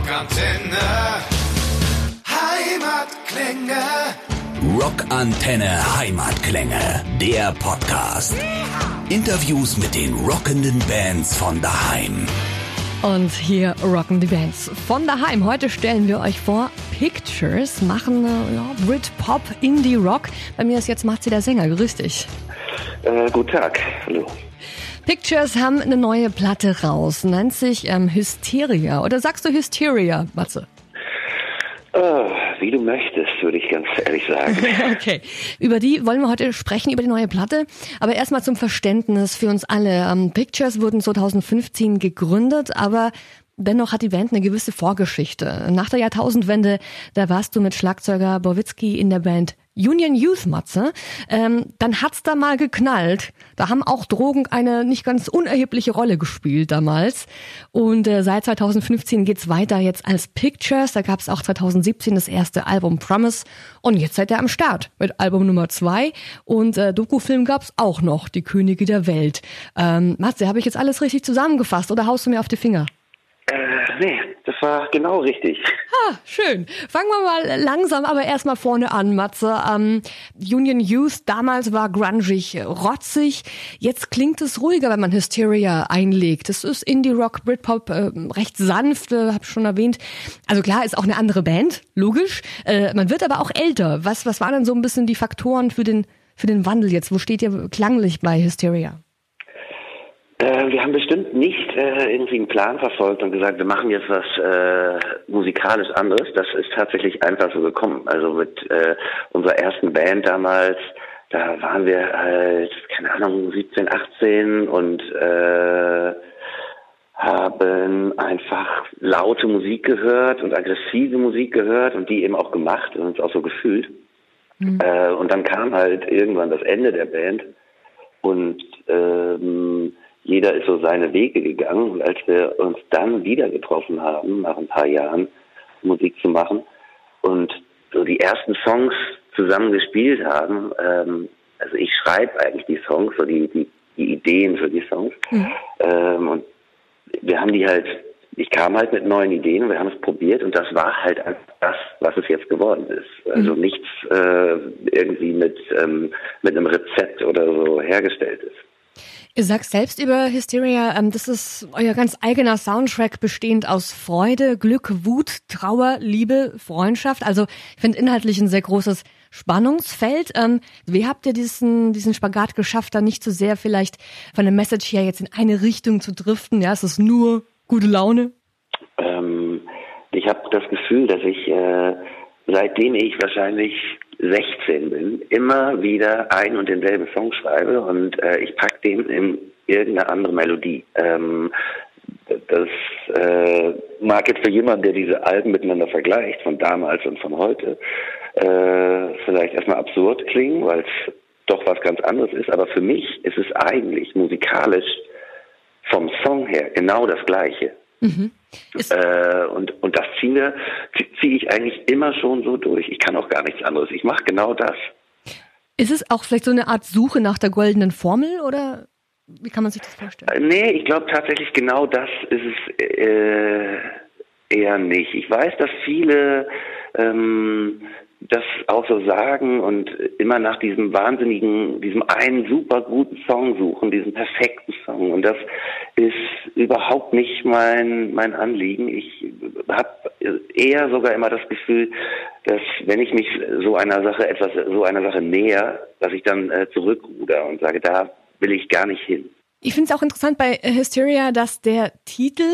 Rockantenne. Heimatklänge. Rockantenne Heimatklänge. Der Podcast. Interviews mit den rockenden Bands von daheim. Und hier rocken die Bands von daheim. Heute stellen wir euch vor Pictures, machen äh, ja, Brit-Pop, Indie-Rock. Bei mir ist jetzt Matze der Sänger. Grüß dich. Äh, guten Tag, hallo. Pictures haben eine neue Platte raus, nennt sich ähm, Hysteria. Oder sagst du Hysteria, Matze? Äh, wie du möchtest, würde ich ganz ehrlich sagen. okay. Über die wollen wir heute sprechen, über die neue Platte. Aber erstmal zum Verständnis für uns alle. Ähm, Pictures wurden 2015 gegründet, aber Dennoch hat die Band eine gewisse Vorgeschichte. Nach der Jahrtausendwende, da warst du mit Schlagzeuger Borwitzki in der Band Union Youth Matze. Ähm, dann hat's da mal geknallt. Da haben auch Drogen eine nicht ganz unerhebliche Rolle gespielt damals. Und äh, seit 2015 geht's weiter jetzt als Pictures. Da gab's auch 2017 das erste Album Promise. Und jetzt seid ihr am Start mit Album Nummer zwei. Und äh, Dokufilm gab's auch noch, Die Könige der Welt. Ähm, Matze, habe ich jetzt alles richtig zusammengefasst oder haust du mir auf die Finger? Äh, nee, das war genau richtig. Ah, schön. Fangen wir mal langsam, aber erstmal vorne an, Matze. Ähm, Union Youth damals war grungig, rotzig. Jetzt klingt es ruhiger, wenn man Hysteria einlegt. Es ist Indie-Rock, Britpop, äh, recht sanft, äh, hab ich schon erwähnt. Also klar, ist auch eine andere Band, logisch. Äh, man wird aber auch älter. Was, was waren denn so ein bisschen die Faktoren für den, für den Wandel jetzt? Wo steht ihr klanglich bei Hysteria? Äh, wir haben bestimmt nicht äh, irgendwie einen Plan verfolgt und gesagt, wir machen jetzt was äh, musikalisch anderes. Das ist tatsächlich einfach so gekommen. Also mit äh, unserer ersten Band damals, da waren wir halt, keine Ahnung, 17, 18 und äh, haben einfach laute Musik gehört und aggressive Musik gehört und die eben auch gemacht und uns auch so gefühlt. Mhm. Und dann kam halt irgendwann das Ende der Band jeder ist so seine Wege gegangen. Und als wir uns dann wieder getroffen haben, nach ein paar Jahren Musik zu machen und so die ersten Songs zusammen gespielt haben, ähm, also ich schreibe eigentlich die Songs, so die, die, die Ideen für die Songs. Mhm. Ähm, und wir haben die halt, ich kam halt mit neuen Ideen und wir haben es probiert und das war halt das, was es jetzt geworden ist. Also mhm. nichts äh, irgendwie mit, ähm, mit einem Rezept oder so hergestellt ist. Ihr sagt selbst über Hysteria, ähm, das ist euer ganz eigener Soundtrack bestehend aus Freude, Glück, Wut, Trauer, Liebe, Freundschaft. Also ich finde inhaltlich ein sehr großes Spannungsfeld. Ähm, wie habt ihr diesen, diesen Spagat geschafft, da nicht so sehr vielleicht von der Message her jetzt in eine Richtung zu driften? Ja, es ist nur gute Laune. Ähm, ich habe das Gefühl, dass ich äh, seitdem ich wahrscheinlich 16 bin, immer wieder ein und denselben Song schreibe und äh, ich pack den in irgendeine andere Melodie. Ähm, das äh, mag jetzt für jemanden, der diese Alben miteinander vergleicht, von damals und von heute, äh, vielleicht erstmal absurd klingen, weil es doch was ganz anderes ist. Aber für mich ist es eigentlich musikalisch vom Song her genau das Gleiche. Mhm. Äh, und, und das ziehe zieh ich eigentlich immer schon so durch. Ich kann auch gar nichts anderes. Ich mache genau das. Ist es auch vielleicht so eine Art Suche nach der goldenen Formel oder wie kann man sich das vorstellen? Äh, nee, ich glaube tatsächlich genau das ist es äh, eher nicht. Ich weiß, dass viele ähm, das auch so sagen und immer nach diesem wahnsinnigen, diesem einen super guten Song suchen, diesem perfekten Song. Und das ist überhaupt nicht mein, mein Anliegen. Ich habe eher sogar immer das Gefühl, dass wenn ich mich so einer Sache etwas, so einer Sache näher, dass ich dann äh, zurückruder und sage, da will ich gar nicht hin. Ich finde es auch interessant bei Hysteria, dass der Titel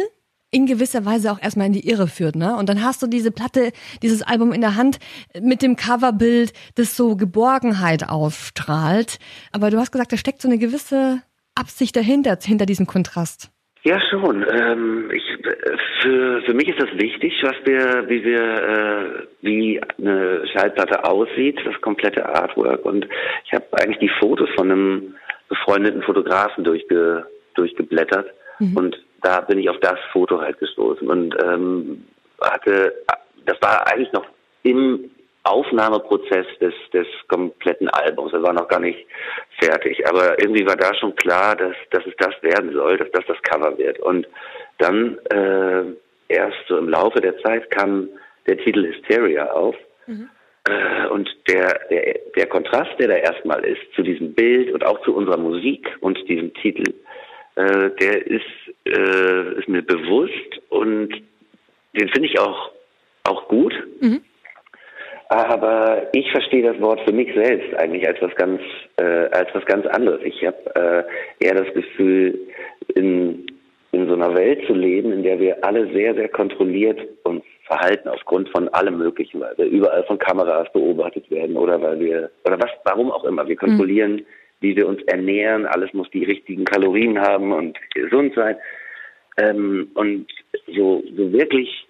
in gewisser Weise auch erstmal in die Irre führt, ne? Und dann hast du diese Platte, dieses Album in der Hand mit dem Coverbild, das so Geborgenheit ausstrahlt. Aber du hast gesagt, da steckt so eine gewisse Absicht dahinter, hinter diesem Kontrast. Ja, schon. Ähm, ich, für, für mich ist das wichtig, was wir, wie wir, äh, wie eine Schallplatte aussieht, das komplette Artwork. Und ich habe eigentlich die Fotos von einem befreundeten Fotografen durchge, durchgeblättert mhm. und da bin ich auf das Foto halt gestoßen und ähm, hatte, das war eigentlich noch im Aufnahmeprozess des, des kompletten Albums. Er war noch gar nicht fertig. Aber irgendwie war da schon klar, dass, dass es das werden soll, dass das das Cover wird. Und dann äh, erst so im Laufe der Zeit kam der Titel Hysteria auf. Mhm. Äh, und der, der, der Kontrast, der da erstmal ist zu diesem Bild und auch zu unserer Musik und diesem Titel, äh, der ist, äh, ist mir bewusst und den finde ich auch, auch gut. Mhm. Aber ich verstehe das Wort für mich selbst eigentlich als was ganz, äh, als was ganz anderes. Ich habe äh, eher das Gefühl, in, in so einer Welt zu leben, in der wir alle sehr, sehr kontrolliert uns verhalten aufgrund von allem Möglichen, weil wir überall von Kameras beobachtet werden oder weil wir, oder was, warum auch immer. Wir kontrollieren, mhm. wie wir uns ernähren. Alles muss die richtigen Kalorien haben und gesund sein. Ähm, und so, so wirklich,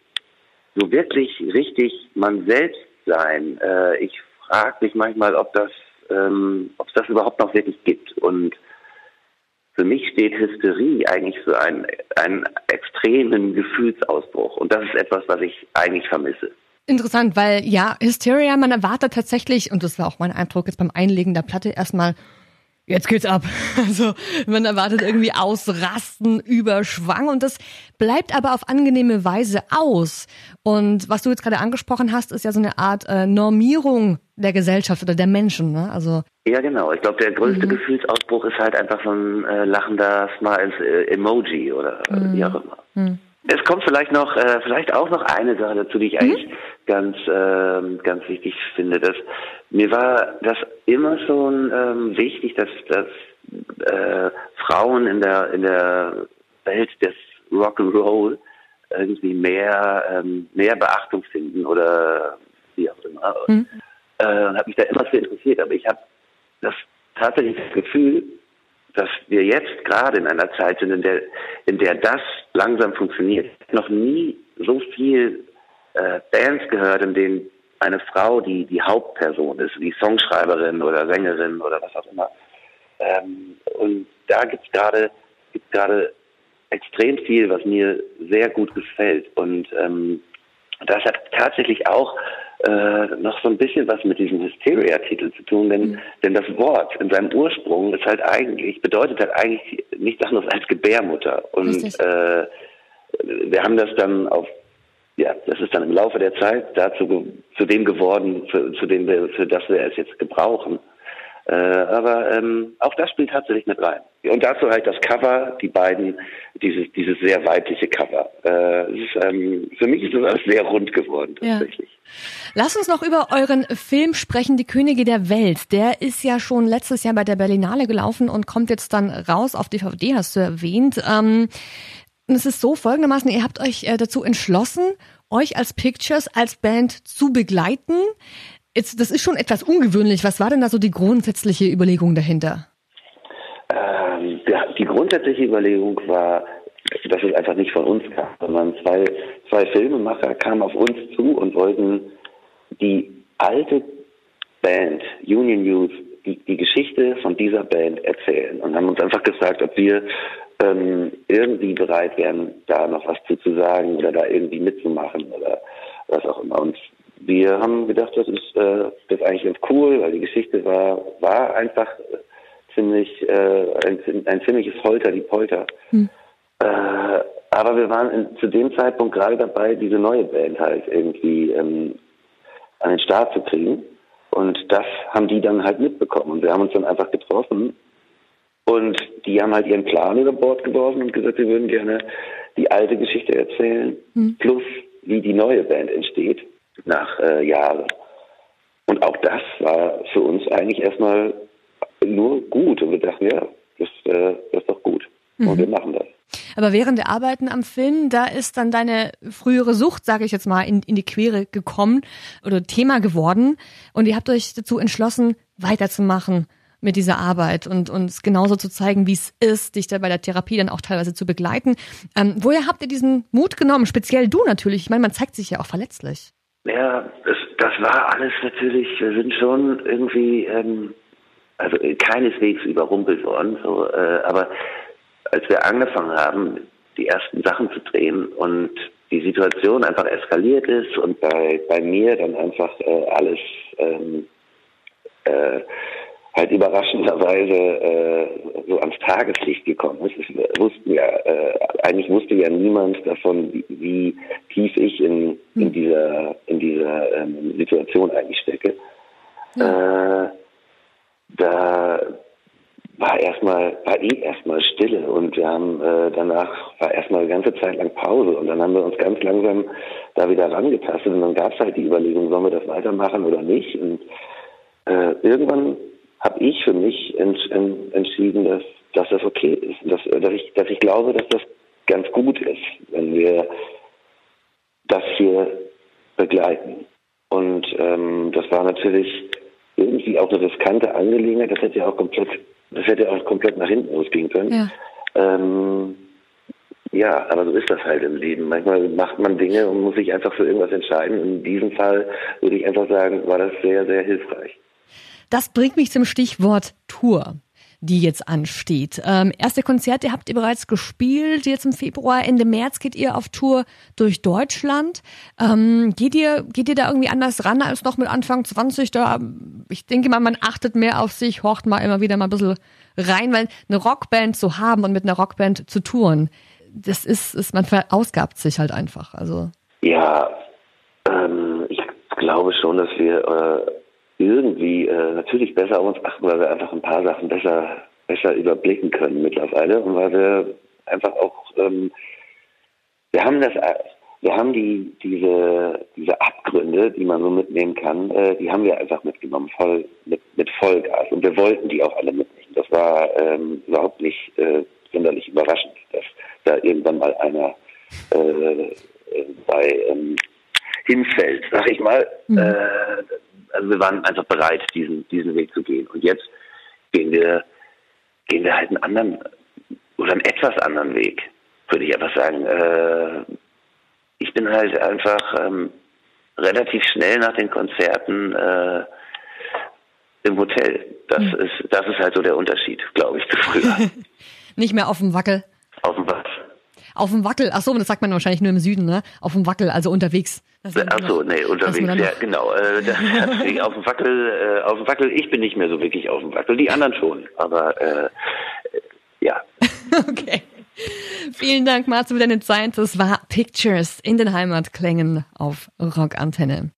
so wirklich richtig man selbst sein. Äh, ich frage mich manchmal, ob das, ähm, ob es das überhaupt noch wirklich gibt. Und für mich steht Hysterie eigentlich für einen, einen extremen Gefühlsausbruch. Und das ist etwas, was ich eigentlich vermisse. Interessant, weil ja, Hysteria, man erwartet tatsächlich, und das war auch mein Eindruck jetzt beim Einlegen der Platte, erstmal jetzt geht's ab. Also man erwartet irgendwie Ausrasten, Überschwang und das bleibt aber auf angenehme Weise aus. Und was du jetzt gerade angesprochen hast, ist ja so eine Art äh, Normierung der Gesellschaft oder der Menschen. Ne? Also ja, genau. Ich glaube, der größte mhm. Gefühlsausbruch ist halt einfach so ein äh, lachender Smiles äh, Emoji oder äh, mhm. wie auch immer. Mhm. Es kommt vielleicht noch, äh, vielleicht auch noch eine Sache dazu, die ich mhm. eigentlich ganz, äh, ganz wichtig finde. Dass mir war das immer schon ähm, wichtig, dass, dass äh, Frauen in der in der Welt des Rock'n'Roll irgendwie mehr ähm, mehr Beachtung finden oder wie auch immer. Mhm. Äh, und habe mich da immer für interessiert. Aber ich habe das tatsächlich das Gefühl, dass wir jetzt gerade in einer Zeit sind, in der, in der das langsam funktioniert. Noch nie so viel äh, Bands gehört, in denen eine Frau die, die Hauptperson ist, die Songschreiberin oder Sängerin oder was auch immer. Ähm, und da gibt's gerade gibt's gerade extrem viel, was mir sehr gut gefällt. Und ähm, das hat tatsächlich auch äh, noch so ein bisschen was mit diesem Hysteria-Titel zu tun, denn, mhm. denn das Wort in seinem Ursprung ist halt eigentlich, bedeutet halt eigentlich nichts anderes als Gebärmutter. Und äh, wir haben das dann auf, ja, das ist dann im Laufe der Zeit dazu zu dem geworden, für, zu dem wir, für das wir es jetzt gebrauchen. Äh, aber ähm, auch das spielt tatsächlich mit rein. Und dazu halt das Cover, die beiden, dieses, dieses sehr weibliche Cover. Äh, ist, ähm, für mich ist das alles sehr rund geworden tatsächlich. Ja. Lass uns noch über euren Film sprechen, Die Könige der Welt. Der ist ja schon letztes Jahr bei der Berlinale gelaufen und kommt jetzt dann raus auf DVD, hast du erwähnt. Ähm, es ist so folgendermaßen, ihr habt euch äh, dazu entschlossen, euch als Pictures, als Band zu begleiten. Jetzt, das ist schon etwas ungewöhnlich. Was war denn da so die grundsätzliche Überlegung dahinter? Ähm, die grundsätzliche Überlegung war, dass es einfach nicht von uns kam, sondern zwei, zwei Filmemacher kamen auf uns zu und wollten die alte Band, Union Youth, die, die Geschichte von dieser Band erzählen und haben uns einfach gefragt, ob wir ähm, irgendwie bereit wären, da noch was zu, zu sagen oder da irgendwie mitzumachen oder was auch immer. Und wir haben gedacht, das ist, äh, das ist eigentlich ganz cool, weil die Geschichte war, war einfach ziemlich, äh, ein, ein ziemliches Holter die Polter. Hm. Äh, aber wir waren in, zu dem Zeitpunkt gerade dabei, diese neue Band halt irgendwie ähm, an den Start zu kriegen. Und das haben die dann halt mitbekommen. Und wir haben uns dann einfach getroffen. Und die haben halt ihren Plan über Bord geworfen und gesagt, wir würden gerne die alte Geschichte erzählen, hm. plus wie die neue Band entsteht nach äh, Jahren. Und auch das war für uns eigentlich erstmal nur gut. Und wir dachten, ja, das, äh, das ist doch gut. Mhm. Und wir machen das. Aber während der Arbeiten am Film, da ist dann deine frühere Sucht, sage ich jetzt mal, in, in die Quere gekommen oder Thema geworden. Und ihr habt euch dazu entschlossen, weiterzumachen mit dieser Arbeit und uns genauso zu zeigen, wie es ist, dich da bei der Therapie dann auch teilweise zu begleiten. Ähm, woher habt ihr diesen Mut genommen? Speziell du natürlich. Ich meine, man zeigt sich ja auch verletzlich. Ja, das, das war alles natürlich, wir sind schon irgendwie, ähm, also keineswegs überrumpelt worden, so, äh, aber als wir angefangen haben, die ersten Sachen zu drehen und die Situation einfach eskaliert ist und bei, bei mir dann einfach äh, alles ähm, äh, halt überraschenderweise äh, so ans Tageslicht gekommen ist. Es wussten ja, äh, eigentlich wusste ja niemand davon, wie, wie tief ich in, in hm. dieser, in dieser ähm, Situation eigentlich stecke. Ja. Äh, da war erstmal, war eh erstmal Stille und wir haben äh, danach war erstmal eine ganze Zeit lang Pause und dann haben wir uns ganz langsam da wieder rangetastet und dann gab es halt die Überlegung, sollen wir das weitermachen oder nicht und äh, irgendwann habe ich für mich ents en entschieden, dass, dass das okay ist, dass, dass, ich, dass ich glaube, dass das ganz gut ist, wenn wir das hier begleiten. Und ähm, das war natürlich irgendwie auch eine riskante Angelegenheit. Das hätte ja auch komplett, das hätte auch komplett nach hinten losgehen können. Ja. Ähm, ja, aber so ist das halt im Leben. Manchmal macht man Dinge und muss sich einfach für irgendwas entscheiden. In diesem Fall würde ich einfach sagen, war das sehr, sehr hilfreich. Das bringt mich zum Stichwort Tour die jetzt ansteht. Ähm, erste Konzerte habt ihr bereits gespielt. Jetzt im Februar, Ende März geht ihr auf Tour durch Deutschland. Ähm, geht ihr, geht ihr da irgendwie anders ran als noch mit Anfang 20? Da, ich denke mal, man achtet mehr auf sich, horcht mal immer wieder mal ein bisschen rein, weil eine Rockband zu haben und mit einer Rockband zu touren, das ist, ist man verausgabt sich halt einfach. Also. Ja, ähm, ich glaube schon, dass wir, äh irgendwie äh, natürlich besser auf uns achten, weil wir einfach ein paar Sachen besser, besser überblicken können mittlerweile und weil wir einfach auch, ähm, wir haben das, wir haben die, diese, diese Abgründe, die man so mitnehmen kann, äh, die haben wir einfach mitgenommen, voll, mit, mit Vollgas und wir wollten die auch alle mitnehmen. Das war ähm, überhaupt nicht äh, sonderlich überraschend, dass da irgendwann mal einer äh, bei ähm, hinfällt, sag ich mal. Mhm. Äh, also wir waren einfach bereit, diesen, diesen Weg zu gehen. Und jetzt gehen wir, gehen wir halt einen anderen oder einen etwas anderen Weg, würde ich einfach sagen. Äh, ich bin halt einfach ähm, relativ schnell nach den Konzerten äh, im Hotel. Das hm. ist, das ist halt so der Unterschied, glaube ich, zu früher. Nicht mehr auf dem Wackel. Auf dem Wackel. Ach so, das sagt man wahrscheinlich nur im Süden, ne? Auf dem Wackel, also unterwegs. Ach so, nee, unterwegs, ja, genau. Äh, das, auf dem Wackel, äh, auf dem Wackel, ich bin nicht mehr so wirklich auf dem Wackel, die anderen schon, aber äh, ja. okay. Vielen Dank, Marzo, für deine Zeit. Das war Pictures in den Heimatklängen auf Rockantenne.